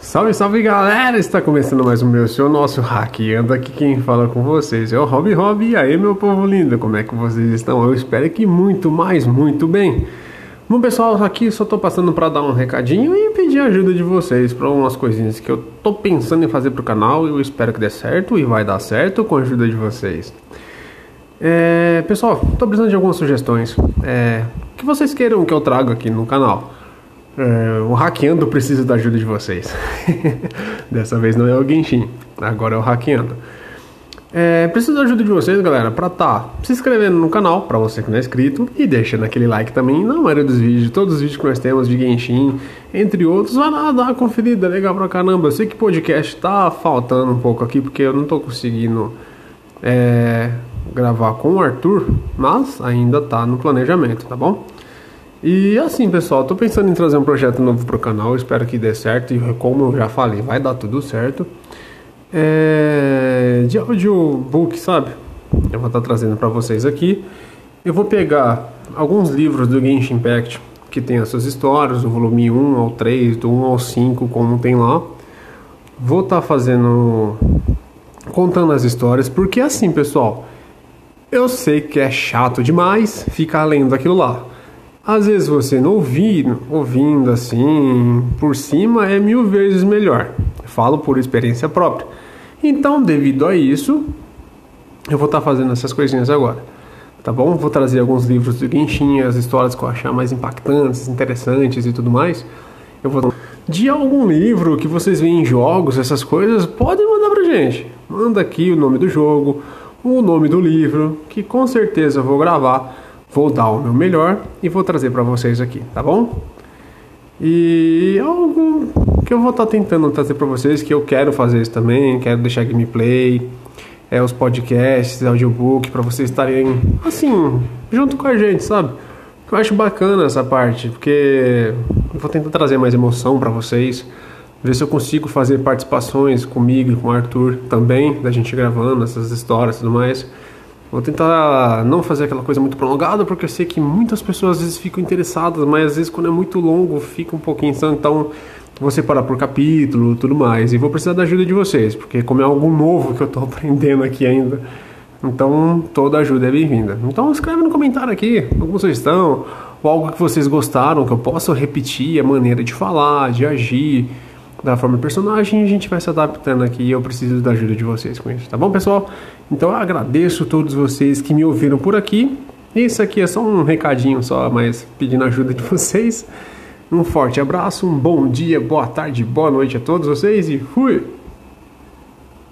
Salve, salve galera! Está começando mais um meu seu nosso hackeando aqui quem fala com vocês é o Rob Rob e aí meu povo lindo, como é que vocês estão? Eu espero que muito, mais muito bem. Bom pessoal, aqui só tô passando para dar um recadinho e pedir ajuda de vocês para umas coisinhas que eu tô pensando em fazer pro canal e eu espero que dê certo e vai dar certo com a ajuda de vocês. É, pessoal, tô precisando de algumas sugestões é, que vocês queiram que eu traga aqui no canal. É, o hackeando precisa da ajuda de vocês. Dessa vez não é o Genshin, agora é o hackeando. É, preciso da ajuda de vocês, galera, para tá se inscrevendo no canal, para você que não é inscrito, e deixando aquele like também na maioria dos vídeos, todos os vídeos que nós temos de Genshin, entre outros, vai lá dar uma conferida, legal pra caramba. Eu sei que podcast tá faltando um pouco aqui, porque eu não tô conseguindo é, gravar com o Arthur, mas ainda tá no planejamento, tá bom? E assim, pessoal, tô pensando em trazer um projeto novo pro canal, espero que dê certo e como eu já falei, vai dar tudo certo. É... de audiobook, sabe? Eu vou estar tá trazendo para vocês aqui. Eu vou pegar alguns livros do Genshin Impact que tem as suas histórias, do volume 1 ao 3, do 1 ao 5, como tem lá. Vou estar tá fazendo contando as histórias, porque assim, pessoal, eu sei que é chato demais ficar lendo aquilo lá. Às vezes você não ouvir, ouvindo assim por cima é mil vezes melhor. Falo por experiência própria. Então, devido a isso, eu vou estar tá fazendo essas coisinhas agora. Tá bom? Vou trazer alguns livros do Genshin, as histórias que eu achar mais impactantes, interessantes e tudo mais. Eu vou de algum livro que vocês veem em jogos, essas coisas, podem mandar pra gente. Manda aqui o nome do jogo, o nome do livro, que com certeza eu vou gravar Vou dar o meu melhor e vou trazer para vocês aqui, tá bom? E algo que eu vou estar tá tentando trazer para vocês, que eu quero fazer isso também, quero deixar gameplay, é os podcasts, audiobook, para vocês estarem assim, junto com a gente, sabe? Eu acho bacana essa parte, porque eu vou tentar trazer mais emoção para vocês, ver se eu consigo fazer participações comigo e com o Arthur também, da gente gravando essas histórias e tudo mais. Vou tentar não fazer aquela coisa muito prolongada, porque eu sei que muitas pessoas às vezes ficam interessadas, mas às vezes quando é muito longo fica um pouquinho então vou separar por capítulo tudo mais. E vou precisar da ajuda de vocês, porque como é algo novo que eu estou aprendendo aqui ainda, então toda ajuda é bem-vinda. Então escreve no comentário aqui alguma sugestão, ou algo que vocês gostaram, que eu possa repetir a maneira de falar, de agir da forma do personagem, a gente vai se adaptando aqui e eu preciso da ajuda de vocês com isso, tá bom, pessoal? Então eu agradeço todos vocês que me ouviram por aqui. Isso aqui é só um recadinho só, mas pedindo ajuda de vocês. Um forte abraço, um bom dia, boa tarde, boa noite a todos vocês e fui!